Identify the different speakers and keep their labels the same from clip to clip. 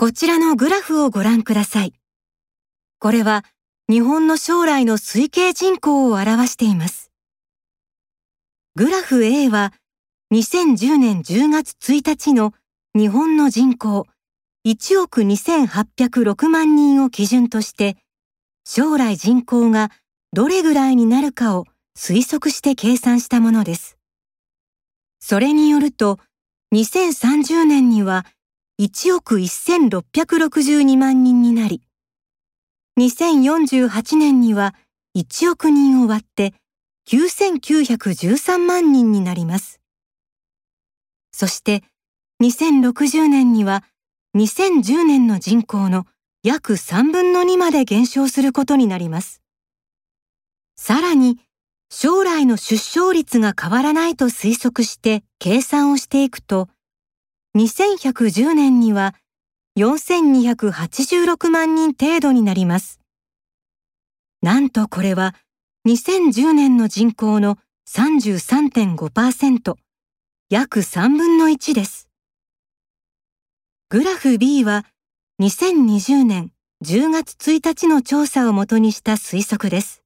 Speaker 1: こちらのグラフをご覧ください。これは日本の将来の推計人口を表しています。グラフ A は2010年10月1日の日本の人口1億2806万人を基準として将来人口がどれぐらいになるかを推測して計算したものです。それによると2030年には1億1662万人になり2048年には1億人を割って9913万人になります。そして2060年には2010年の人口の約3分の2まで減少することになります。さらに将来の出生率が変わらないと推測して計算をしていくと2110年には4286万人程度になります。なんとこれは2010年の人口の33.5%、約3分の1です。グラフ B は2020年10月1日の調査をもとにした推測です。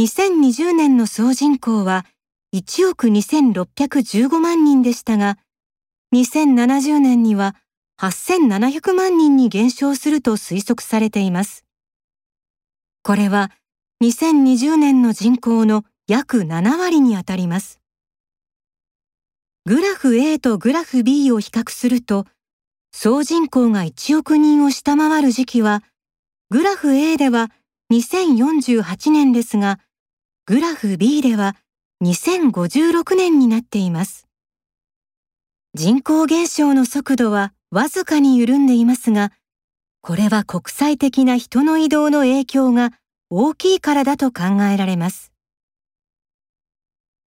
Speaker 1: 2020年の総人口は1億2615万人でしたが、2070年には8700万人に減少すると推測されています。これは2020年の人口の約7割にあたります。グラフ A とグラフ B を比較すると、総人口が1億人を下回る時期は、グラフ A では2048年ですが、グラフ B では2056年になっています。人口減少の速度はわずかに緩んでいますが、これは国際的な人の移動の影響が大きいからだと考えられます。